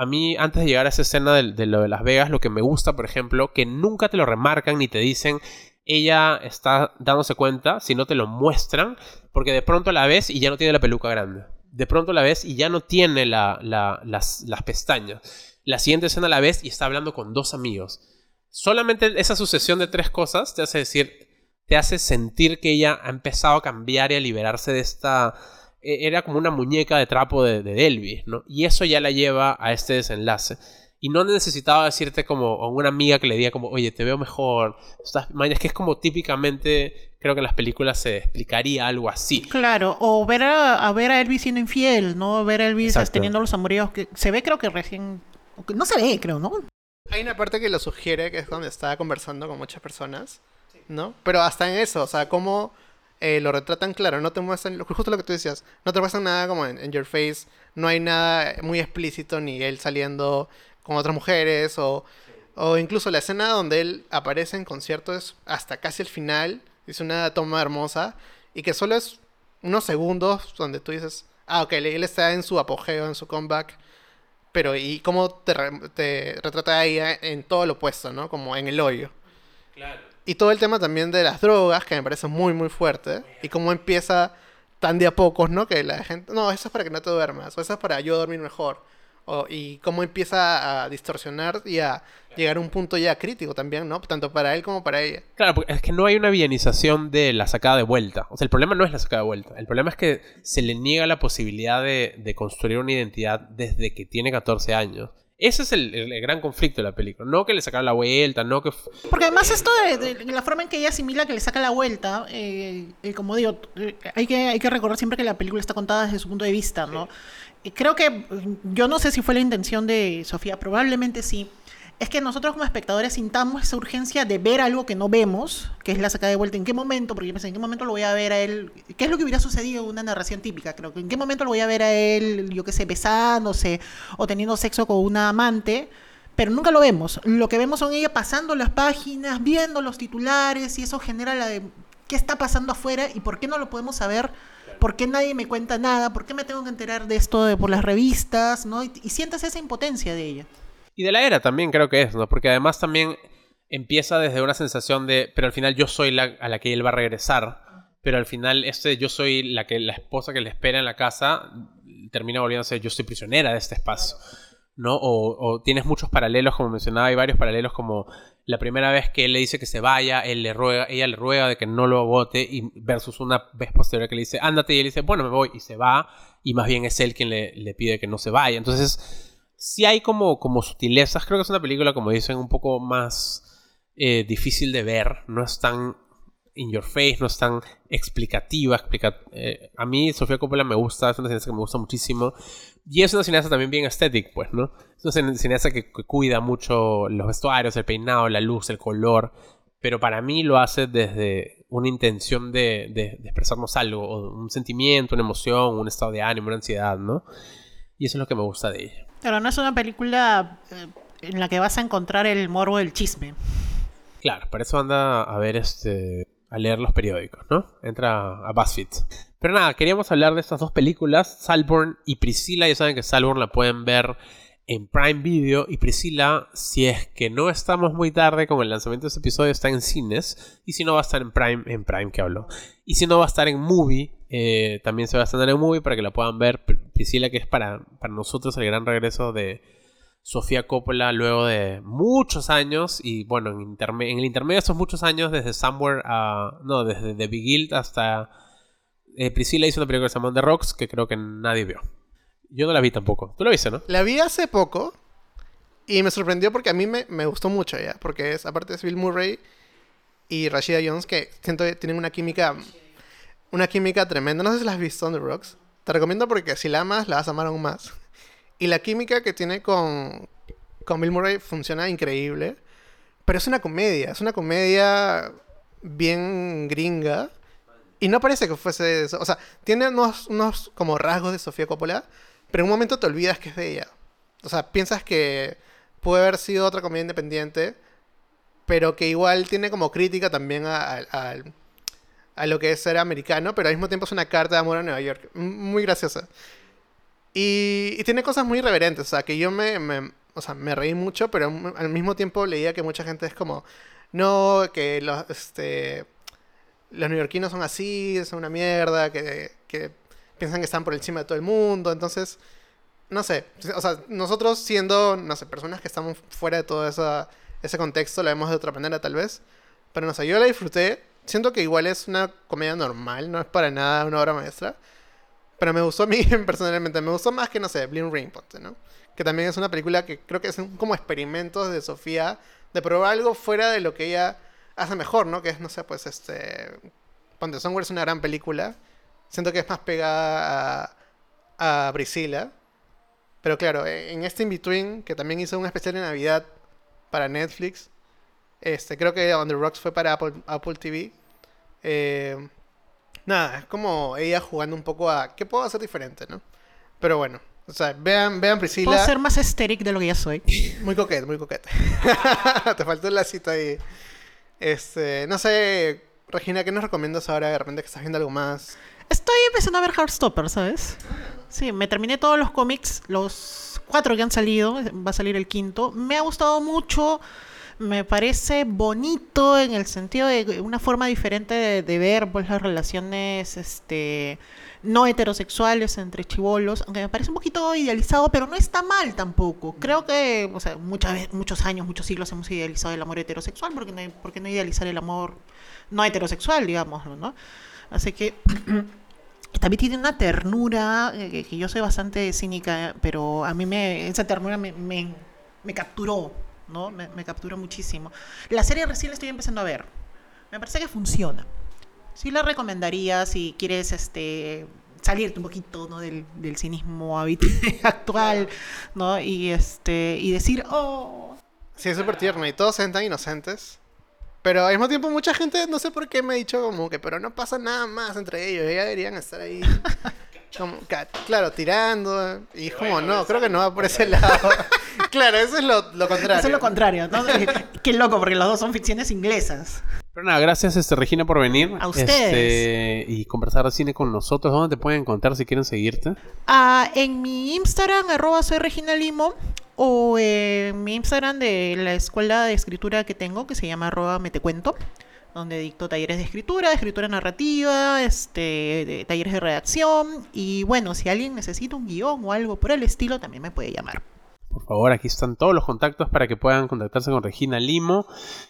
a mí, antes de llegar a esa escena de, lo de Las Vegas, lo que me gusta, por ejemplo, que nunca te lo remarcan ni te dicen, ella está dándose cuenta, si no te lo muestran, porque de pronto la ves y ya no tiene la peluca grande. De pronto la ves y ya no tiene las, las pestañas. La siguiente escena la ves y está hablando con dos amigos. Solamente esa sucesión de tres cosas te hace decir, te hace sentir que ella ha empezado a cambiar y a liberarse de esta... e-, Era como una muñeca de trapo de, de Elvis, ¿no? Y eso ya la lleva a este desenlace. Y no necesitaba decirte como a una amiga que le diga como, oye, te veo mejor. Estás... Es que es como típicamente, creo que en las películas se explicaría algo así. Claro, o ver a, a ver a Elvis siendo infiel, ¿no? Ver a Elvis Exacto. teniendo los amoríos que se ve creo que recién... No se ve, creo, ¿no? Hay una parte que lo sugiere, que es donde está conversando con muchas personas, ¿no? Pero hasta en eso, o sea, cómo eh, lo retratan claro, no te muestran, justo lo que tú decías, no te muestran nada como en, Your Face, no hay nada muy explícito, ni él saliendo con otras mujeres, o, o incluso la escena donde él aparece en concierto es hasta casi el final, es una toma hermosa, y que solo es unos segundos donde tú dices, ah, ok, él está en su apogeo, en su comeback, pero y cómo te, re- te retrata a ella en todo lo opuesto, ¿no? Como en el hoyo. Y todo el tema también de las drogas, que me parece muy, muy fuerte. Y cómo empieza tan de a pocos, ¿no? Que la gente, no, eso es para que no te duermas, o eso es para yo dormir mejor. O, y cómo empieza a distorsionar y a llegar a un punto ya crítico también, ¿no? Tanto para él como para ella. Claro, porque es que no hay una villanización de la sacada de vuelta. O sea, el problema no es la sacada de vuelta. El problema es que se le niega la posibilidad de, de construir una identidad desde que tiene 14 años. Ese es el, el- el gran conflicto de la película. No que le sacaron la vuelta, no que... Porque además esto de, de la forma en que ella asimila que le saca la vuelta, eh, eh, como digo, eh, hay que, hay que recordar siempre que la película está contada desde su punto de vista, ¿no? Y creo que, yo no sé si fue la intención de Sofía, probablemente sí, es que nosotros como espectadores sintamos esa urgencia de ver algo que no vemos, que es la sacada de vuelta. ¿En qué momento? Porque yo pensé, ¿en qué momento lo voy a ver a él? ¿Qué es lo que hubiera sucedido en una narración típica? Creo que ¿en qué momento lo voy a ver a él, yo qué sé, besándose o teniendo sexo con una amante? Pero nunca lo vemos. Lo que vemos son ella pasando las páginas, viendo los titulares y eso genera la de qué está pasando afuera y por qué no lo podemos saber. ¿Por qué nadie me cuenta nada? ¿Por qué me tengo que enterar de esto de- por las revistas? ¿no? Y, y sientes esa impotencia de ella. Y de la era también creo que es, ¿no? Porque además también empieza desde una sensación de, pero al final yo soy la a la que él va a regresar. Pero al final este yo soy la que la esposa que le espera en la casa termina volviéndose yo soy prisionera de este espacio. ¿no? O, o tienes muchos paralelos, como mencionaba, hay varios paralelos como la primera vez que él le dice que se vaya, él le ruega, ella le ruega de que no lo vote, y versus una vez posterior que le dice, ándate, y él dice, bueno, me voy, y se va, y más bien es él quien le, le pide que no se vaya. Entonces, sí hay como, sutilezas, creo que es una película, como dicen, un poco más eh, difícil de ver, no es tan in your face, no es tan explicativa. explica- eh, a mí Sofía Coppola me gusta, es una cineasta que me gusta muchísimo. Y es una cineasta también bien estética, pues, ¿no? Es una cine- cineasta que, cuida mucho los vestuarios, el peinado, la luz, el color. Pero para mí lo hace desde una intención de, expresarnos algo, un sentimiento, una emoción, un estado de ánimo, una ansiedad, ¿no? Y eso es lo que me gusta de ella. Pero no es una película eh, en la que vas a encontrar el morbo del chisme. Claro, para eso anda a ver este. a leer los periódicos, ¿no? Entra a BuzzFeed. Pero nada, queríamos hablar de estas dos películas, Salborn y Priscila. Ya saben que Salborn la pueden ver en Prime Video. Y Priscila, si es que no estamos muy tarde con el lanzamiento de este episodio, está en cines. Y si no, va a estar en Prime, en Prime que hablo. Y si no, va a estar en Movie. eh, también se va a estrenar en Movie para que la puedan ver. Pr- Priscila, que es para, para nosotros el gran regreso de Sofía Coppola luego de muchos años y bueno, en, en el intermedio de esos muchos años, desde Somewhere a... No, desde The Big Guild hasta... eh, Priscilla hizo una película que se llama The Rocks que creo que nadie vio. Yo no la vi tampoco. Tú la viste, ¿no? La vi hace poco y me sorprendió porque a mí me, me gustó mucho ya. Porque es, aparte es Bill Murray y Rashida Jones que siento que tienen una química una química tremenda. No sé si la has visto on The Rocks. Te recomiendo porque si la amas, la vas a amar aún más. Y la química que tiene con, con Bill Murray funciona increíble. Pero es una comedia. Es una comedia bien gringa. Y no parece que fuese eso. O sea, tiene unos, unos como rasgos de Sofía Coppola. Pero en un momento te olvidas que es de ella. O sea, piensas que puede haber sido otra comedia independiente. Pero que igual tiene como crítica también al- a lo que es ser americano. Pero al mismo tiempo es una carta de amor a Nueva York. Muy graciosa. Y, y tiene cosas muy irreverentes. O sea, que yo me, me- o sea, me reí mucho. Pero al mismo tiempo leía que mucha gente es como... No, que los, este, los neoyorquinos son así, son una mierda, que, que piensan que están por encima de todo el mundo. Entonces, no sé, o sea, nosotros siendo, no sé, personas que estamos fuera de todo esa, ese contexto, la vemos de otra manera tal vez. Pero no sé, yo la disfruté. Siento que igual es una comedia normal, no es para nada una obra maestra. Pero me gustó a mí personalmente, me gustó más que, no sé, Bling Ring, ¿no? Que también es una película que creo que es como experimentos de Sofía de probar algo fuera de lo que ella hace mejor, ¿no? Que es, no sé, pues este... Ponte Somewhere es una gran película. Siento que es más pegada a, a Priscilla. Pero claro, en este In-Between, que también hizo un especial de Navidad para Netflix, este, creo que On the Rocks fue para Apple, Apple TV. Eh, nada, es como ella jugando un poco a qué puedo hacer diferente, ¿no? Pero bueno, o sea, vean, vean Priscila. Puedo ser más estéril de lo que ya soy. Muy coquete, muy coquete. Te faltó el lacito ahí. Este, no sé, Regina, ¿qué nos recomiendas ahora de repente que estás viendo algo más? Estoy empezando a ver Heartstopper, ¿sabes? Sí, me terminé todos los cómics, los cuatro que han salido, va a salir el quinto. Me ha gustado mucho, me parece bonito en el sentido de una forma diferente de, ver pues, las relaciones este, no heterosexuales entre chivolos, aunque me parece un poquito idealizado, pero no está mal tampoco. Creo que, o sea, muchas, muchos años, muchos siglos hemos idealizado el amor heterosexual, porque no, ¿por qué no idealizar el amor no heterosexual, digamos, ¿no? Así que también tiene una ternura, eh, que yo soy bastante cínica, pero a mí me, esa ternura me, me, capturó, ¿no? Me, me, capturó muchísimo. La serie recién la estoy empezando a ver. Me parece que funciona. Sí la recomendaría si quieres este salirte un poquito ¿no? del, del cinismo actual, ¿no? Y este y decir, oh. Sí, es súper tierno y todos se tan inocentes. Pero al mismo tiempo mucha gente, no sé por qué me ha dicho como que, pero no pasa nada más entre ellos, ya deberían estar ahí. Como, claro, tirando. Y como, no, creo que no va por ese lado. claro, eso es lo, lo, contrario. Eso es lo contrario. ¿no? Qué loco, porque los dos son ficciones inglesas. Pero nada, gracias este, Regina por venir. A ustedes. Este, y conversar de cine con nosotros. ¿Dónde te pueden encontrar si quieren seguirte? Ah, en mi Instagram, arroba soy Regina Limo o en mi Instagram de la escuela de escritura que tengo, que se llama arroba metecuento, donde dicto talleres de escritura, de escritura narrativa, este, talleres de redacción. Y bueno, si alguien necesita un guion o algo por el estilo, también me puede llamar. Por favor, aquí están todos los contactos para que puedan contactarse con Regina Limo.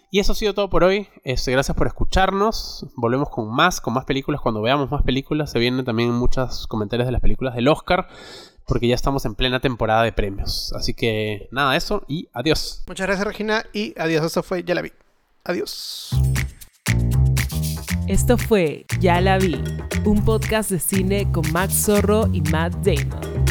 Y eso ha sido todo por hoy. Este, gracias por escucharnos. Volvemos con más, con más películas. Cuando veamos más películas, se vienen también muchos comentarios de las películas del Oscar porque ya estamos en plena temporada de premios. Así que nada, eso y adiós. Muchas gracias Regina y adiós. Esto fue Ya la vi. Adiós. Esto fue Ya la vi, un podcast de cine con Max Zorro y Matt Damon.